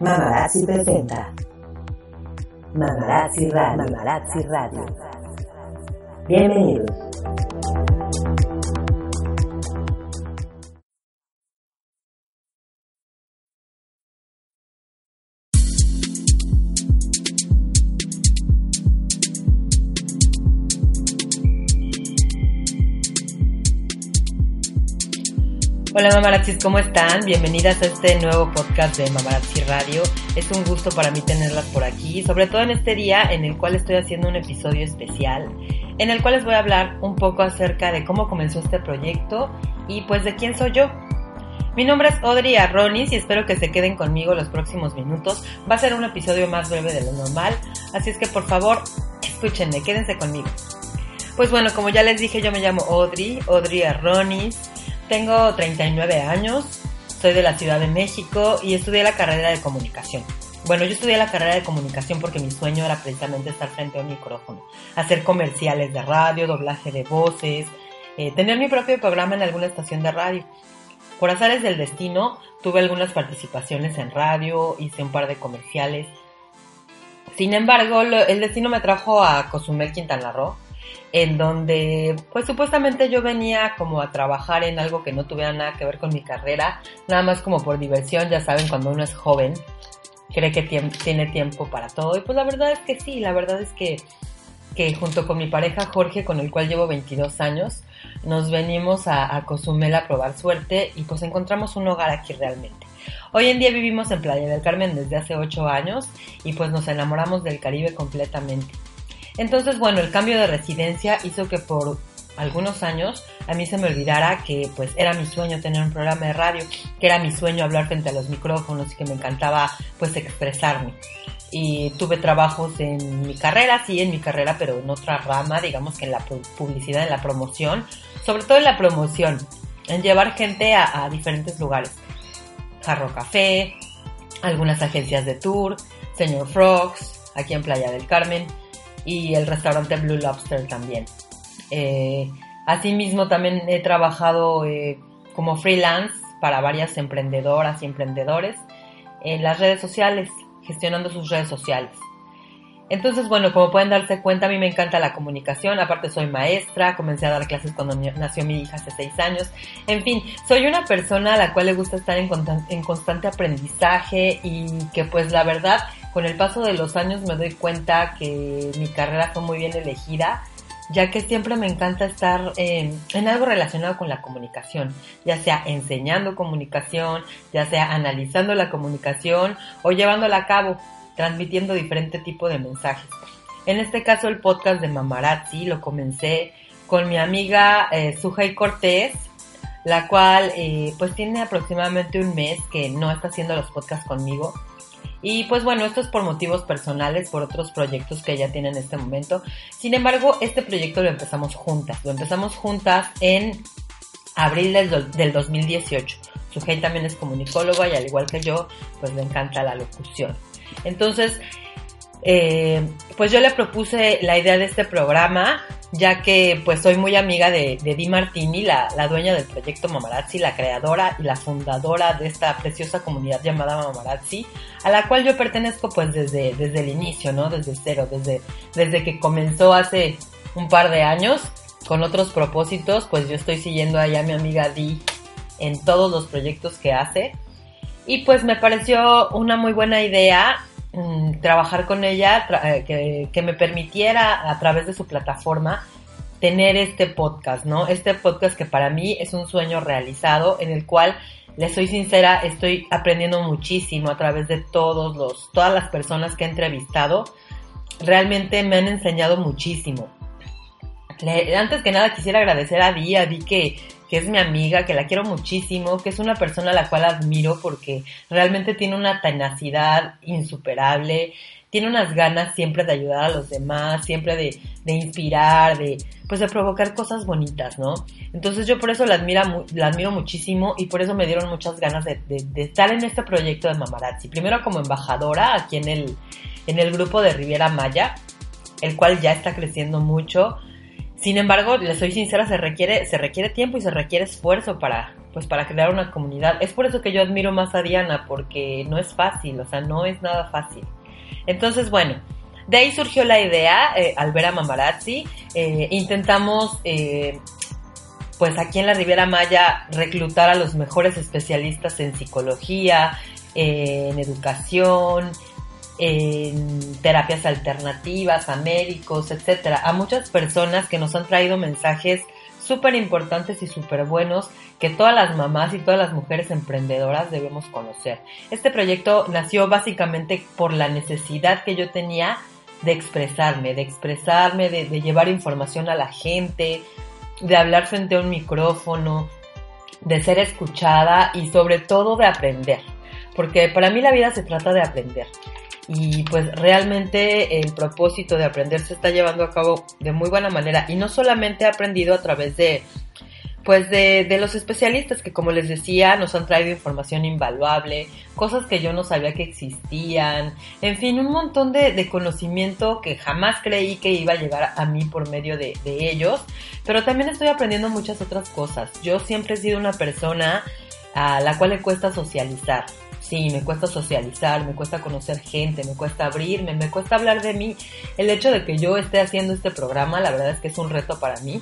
Mamarazzi presenta Mamarazzi Radio. Mamarazzi Radio. Bienvenidos. Hola mamarazzis, ¿cómo están? Bienvenidas a este nuevo podcast de Mamarazzi Radio. Es un gusto para mí tenerlas por aquí, sobre todo en este día en el cual estoy haciendo un episodio especial, en el cual les voy a hablar un poco acerca de cómo comenzó este proyecto y pues de quién soy yo. Mi nombre es Audrey Arronis y espero que se queden conmigo los próximos minutos. Va a ser un episodio más breve de lo normal, así es que por favor, escúchenme, quédense conmigo. Pues bueno, como ya les dije, yo me llamo Audrey, Audrey Arronis. Tengo 39 años, soy de la Ciudad de México y estudié la carrera de comunicación. Bueno, yo estudié la carrera de comunicación porque mi sueño era precisamente estar frente a un micrófono, hacer comerciales de radio, doblaje de voces, eh, tener mi propio programa en alguna estación de radio. Por azares del destino, tuve algunas participaciones en radio, hice un par de comerciales. Sin embargo, lo- el destino me trajo a Cozumel, Quintana Roo, en donde pues supuestamente yo venía como a trabajar en algo que no tuviera nada que ver con mi carrera, nada más como por diversión, ya saben, cuando uno es joven, cree que tiene tiempo para todo y pues la verdad es que sí, la verdad es que, que junto con mi pareja Jorge, con el cual llevo 22 años, nos venimos a, a Cozumel a probar suerte y pues encontramos un hogar aquí realmente. Hoy en día vivimos en Playa del Carmen desde hace 8 años y pues nos enamoramos del Caribe completamente. Entonces, bueno, el cambio de residencia hizo que por algunos años a mí se me olvidara que pues era mi sueño tener un programa de radio, que era mi sueño hablar frente a los micrófonos y que me encantaba pues expresarme. Y tuve trabajos en mi carrera, sí, en mi carrera, pero en otra rama, digamos que en la pu- publicidad, en la promoción, sobre todo en la promoción, en llevar gente a, a diferentes lugares. Jarro Café, algunas agencias de tour, Señor Frogs, aquí en Playa del Carmen, y el restaurante Blue Lobster también. Eh, asimismo, también he trabajado eh, como freelance para varias emprendedoras y emprendedores en las redes sociales, gestionando sus redes sociales. Entonces, bueno, como pueden darse cuenta, a mí me encanta la comunicación, aparte soy maestra, comencé a dar clases cuando nació mi hija hace seis años, en fin, soy una persona a la cual le gusta estar en, en constante aprendizaje y que pues la verdad, con el paso de los años me doy cuenta que mi carrera fue muy bien elegida, ya que siempre me encanta estar en, algo relacionado con la comunicación, ya sea enseñando comunicación, ya sea analizando la comunicación o llevándola a cabo transmitiendo diferente tipo de mensajes. En este caso el podcast de Mamarazzi lo comencé con mi amiga eh, Sujay Cortés, la cual eh, pues tiene aproximadamente un mes que no está haciendo los podcasts conmigo. Y pues bueno, esto es por motivos personales, por otros proyectos que ella tiene en este momento. Sin embargo, este proyecto lo empezamos juntas. Lo empezamos juntas en abril del, del 2018. Sujei también es comunicóloga y al igual que yo, pues le encanta la locución. Entonces, eh, pues yo le propuse la idea de este programa, ya que pues soy muy amiga de, Di Martini, la, la dueña del proyecto Mamarazzi, la creadora y la fundadora de esta preciosa comunidad llamada Mamarazzi, a la cual yo pertenezco pues desde, desde el inicio, ¿no? Desde cero, desde, desde que comenzó hace un par de años con otros propósitos, pues yo estoy siguiendo ahí a mi amiga Di en todos los proyectos que hace. Y pues me pareció una muy buena idea mm, trabajar con ella, eh, que, me permitiera a través de su plataforma tener este podcast, ¿no? Este podcast que para mí es un sueño realizado en el cual, les soy sincera, estoy aprendiendo muchísimo a través de todos los, todas las personas que he entrevistado. Realmente me han enseñado muchísimo. Antes que nada quisiera agradecer a Di, a Di que, que es mi amiga, que la quiero muchísimo, que es una persona a la cual admiro porque realmente tiene una tenacidad insuperable, tiene unas ganas siempre de ayudar a los demás, siempre de, de inspirar, de pues de provocar cosas bonitas, ¿no? Entonces yo por eso la, admiro muchísimo y por eso me dieron muchas ganas de, de- de estar en este proyecto de Mamarazzi. Primero como embajadora aquí en el, en el grupo de Riviera Maya, el cual ya está creciendo mucho. Sin embargo, les soy sincera, se requiere, se requiere tiempo y se requiere esfuerzo para, pues, para crear una comunidad. Es por eso que yo admiro más a Diana, porque no es fácil, o sea, no es nada fácil. Entonces, bueno, de ahí surgió la idea, eh, al ver a Mamarazzi, eh, intentamos, eh, pues aquí en la Riviera Maya, reclutar a los mejores especialistas en psicología, en educación, en terapias alternativas, a médicos, etcétera, a muchas personas que nos han traído mensajes súper importantes y súper buenos que todas las mamás y todas las mujeres emprendedoras debemos conocer. Este proyecto nació básicamente por la necesidad que yo tenía de expresarme, de expresarme, de, de llevar información a la gente, de hablar frente a un micrófono, de ser escuchada y sobre todo de aprender. Porque para mí la vida se trata de aprender y pues realmente el propósito de aprender se está llevando a cabo de muy buena manera. Y no solamente he aprendido a través de pues de, de, los especialistas que como les decía nos han traído información invaluable, cosas que yo no sabía que existían, en fin, un montón de, de conocimiento que jamás creí que iba a llegar a mí por medio de, de ellos, pero también estoy aprendiendo muchas otras cosas. Yo siempre he sido una persona a la cual le cuesta socializar, Sí, me cuesta socializar, me cuesta conocer gente, me cuesta abrirme, me cuesta hablar de mí. El hecho de que yo esté haciendo este programa, la verdad es que es un reto para mí.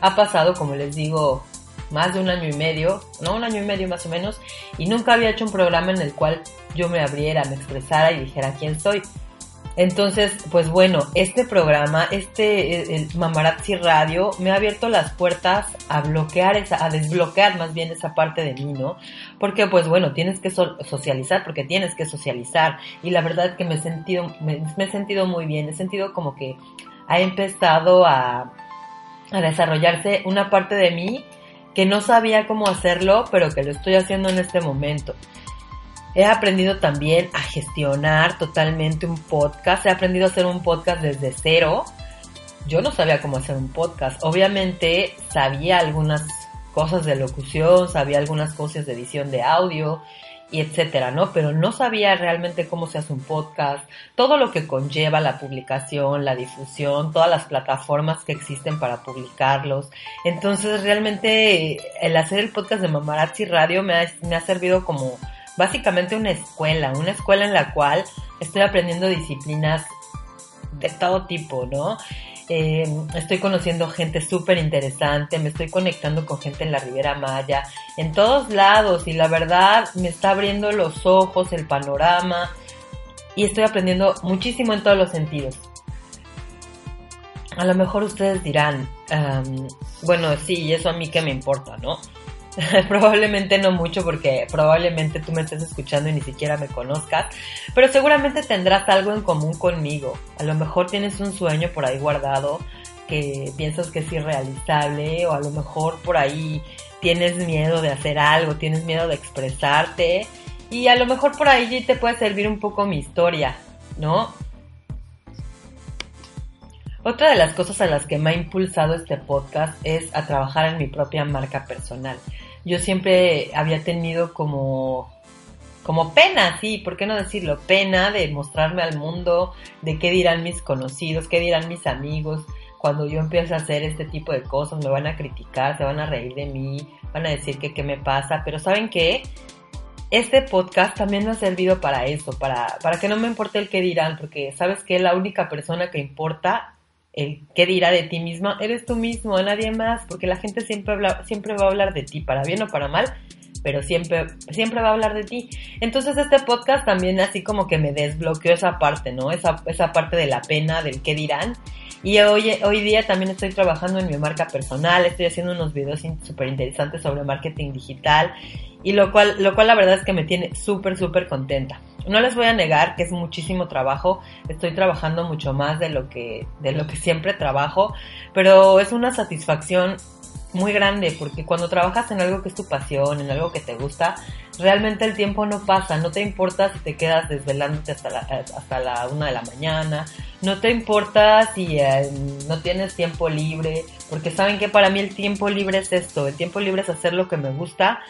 Ha pasado, como les digo, más de un año y medio, no un año y medio más o menos, y nunca había hecho un programa en el cual yo me abriera, me expresara y dijera quién soy. Entonces, pues bueno, este programa, este Mamarazzi Radio, me ha abierto las puertas a bloquear esa, a desbloquear más bien esa parte de mí, ¿no? Porque, pues bueno, tienes que socializar, porque tienes que socializar. Y la verdad es que me he sentido, me, he sentido muy bien, he sentido como que ha empezado a desarrollarse una parte de mí que no sabía cómo hacerlo, pero que lo estoy haciendo en este momento. He aprendido también a gestionar totalmente un podcast. He aprendido a hacer un podcast desde cero. Yo no sabía cómo hacer un podcast. Obviamente sabía algunas cosas de locución, sabía algunas cosas de edición de audio y etcétera, ¿no? Pero no sabía realmente cómo se hace un podcast, todo lo que conlleva la publicación, la difusión, todas las plataformas que existen para publicarlos. Entonces realmente el hacer el podcast de Mamarazzi Radio me ha, me ha servido como básicamente una escuela, una escuela en la cual estoy aprendiendo disciplinas de todo tipo, ¿no? Eh, estoy conociendo gente súper interesante, me estoy conectando con gente en la Riviera Maya, en todos lados y la verdad me está abriendo los ojos, el panorama y estoy aprendiendo muchísimo en todos los sentidos. A lo mejor ustedes dirán, um, bueno, sí, eso a mí que me importa, ¿no? probablemente no mucho porque probablemente tú me estés escuchando y ni siquiera me conozcas, pero seguramente tendrás algo en común conmigo. A lo mejor tienes un sueño por ahí guardado que piensas que es irrealizable o a lo mejor por ahí tienes miedo de hacer algo, tienes miedo de expresarte y a lo mejor por ahí te puede servir un poco mi historia, ¿no? Otra de las cosas a las que me ha impulsado este podcast es a trabajar en mi propia marca personal. Yo siempre había tenido como, como pena, sí, ¿por qué no decirlo? Pena de mostrarme al mundo, de qué dirán mis conocidos, qué dirán mis amigos. Cuando yo empiezo a hacer este tipo de cosas, me van a criticar, se van a reír de mí, van a decir que qué me pasa, pero ¿saben qué? Este podcast también me ha servido para eso, para, para que no me importe el qué dirán, porque sabes que la única persona que importa el qué dirá de ti mismo, eres tú mismo, nadie más, porque la gente siempre, habla, siempre va a hablar de ti, para bien o para mal, pero siempre, siempre va a hablar de ti. Entonces este podcast también así como que me desbloqueó esa parte, ¿no? Esa, esa parte de la pena, del qué dirán. Y hoy, hoy día también estoy trabajando en mi marca personal, estoy haciendo unos videos súper interesantes sobre marketing digital y lo cual, lo cual la verdad es que me tiene súper, súper contenta. No les voy a negar que es muchísimo trabajo, estoy trabajando mucho más de lo que, de lo que siempre trabajo, pero es una satisfacción muy grande porque cuando trabajas en algo que es tu pasión, en algo que te gusta, realmente el tiempo no pasa, no te importa si te quedas desvelándote hasta la, hasta la una de la mañana, no te importa si eh, no tienes tiempo libre, porque saben que para mí el tiempo libre es esto, el tiempo libre es hacer lo que me gusta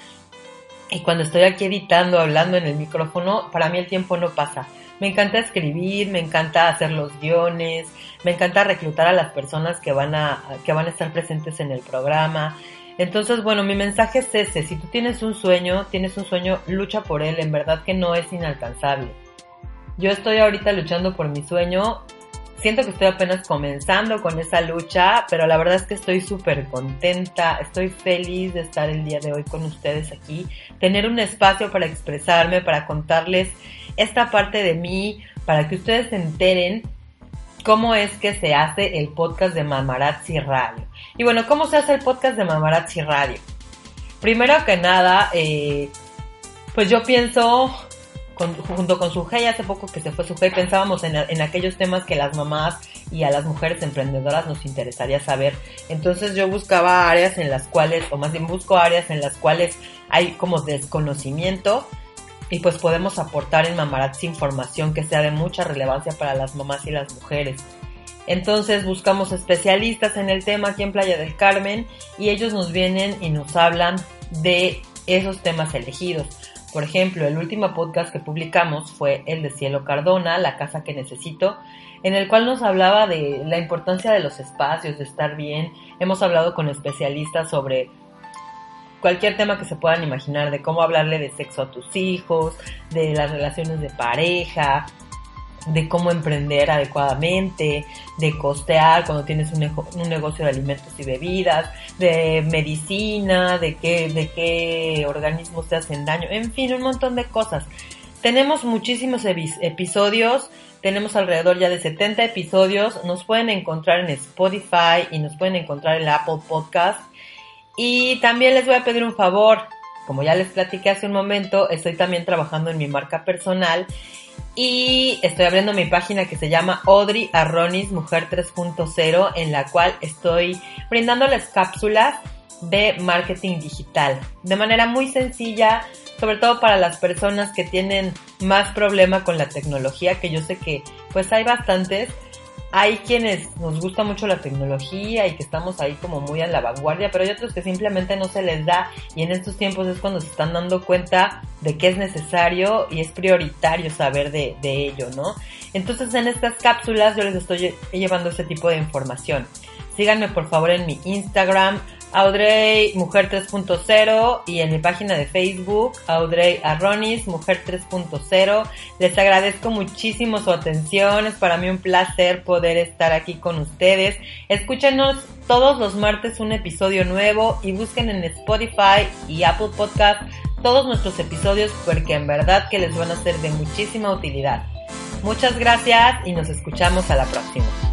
y cuando estoy aquí editando, hablando en el micrófono, para mí el tiempo no pasa. Me encanta escribir, me encanta hacer los guiones, me encanta reclutar a las personas que van a, que van a estar presentes en el programa. Entonces, bueno, mi mensaje es ese, si tú tienes un sueño, tienes un sueño, lucha por él, en verdad que no es inalcanzable. Yo estoy ahorita luchando por mi sueño siento que estoy apenas comenzando con esa lucha, pero la verdad es que estoy súper contenta, estoy feliz de estar el día de hoy con ustedes aquí, tener un espacio para expresarme, para contarles esta parte de mí, para que ustedes se enteren cómo es que se hace el podcast de Mamarazzi Radio. Y bueno, ¿cómo se hace el podcast de Mamarazzi Radio? Primero que nada, eh, pues yo pienso junto con su y hace poco que se fue su pensábamos en, en, aquellos temas que las mamás y a las mujeres emprendedoras nos interesaría saber. Entonces yo buscaba áreas en las cuales, o más bien busco áreas en las cuales hay como desconocimiento y pues podemos aportar en Mamarazzi información que sea de mucha relevancia para las mamás y las mujeres. Entonces buscamos especialistas en el tema aquí en Playa del Carmen y ellos nos vienen y nos hablan de esos temas elegidos. Por ejemplo, el último podcast que publicamos fue el de Cielo Cardona, La casa que necesito, en el cual nos hablaba de la importancia de los espacios, de estar bien. Hemos hablado con especialistas sobre cualquier tema que se puedan imaginar, de cómo hablarle de sexo a tus hijos, de las relaciones de pareja, de cómo emprender adecuadamente, de costear cuando tienes un, negocio de alimentos y bebidas, de medicina, de qué, de qué organismos te hacen daño, en fin, un montón de cosas. Tenemos muchísimos episodios, tenemos alrededor ya de 70 episodios, nos pueden encontrar en Spotify y nos pueden encontrar en Apple Podcast. Y también les voy a pedir un favor, como ya les platiqué hace un momento, estoy también trabajando en mi marca personal y estoy abriendo mi página que se llama Audrey Arronis Mujer 3.0 en la cual estoy brindándoles cápsulas de marketing digital. De manera muy sencilla, sobre todo para las personas que tienen más problema con la tecnología, que yo sé que pues hay bastantes, hay quienes nos gusta mucho la tecnología y que estamos ahí como muy a la vanguardia, pero hay otros que simplemente no se les da y en estos tiempos es cuando se están dando cuenta de que es necesario y es prioritario saber de, ello, ¿no? Entonces en estas cápsulas yo les estoy llevando ese tipo de información. Síganme por favor en mi Instagram, Audrey Mujer 3.0 y en mi página de Facebook, Audrey Arronis Mujer 3.0. Les agradezco muchísimo su atención, es para mí un placer poder estar aquí con ustedes. Escúchenos todos los martes un episodio nuevo y busquen en Spotify y Apple Podcast todos nuestros episodios porque en verdad que les van a ser de muchísima utilidad. Muchas gracias y nos escuchamos a la próxima.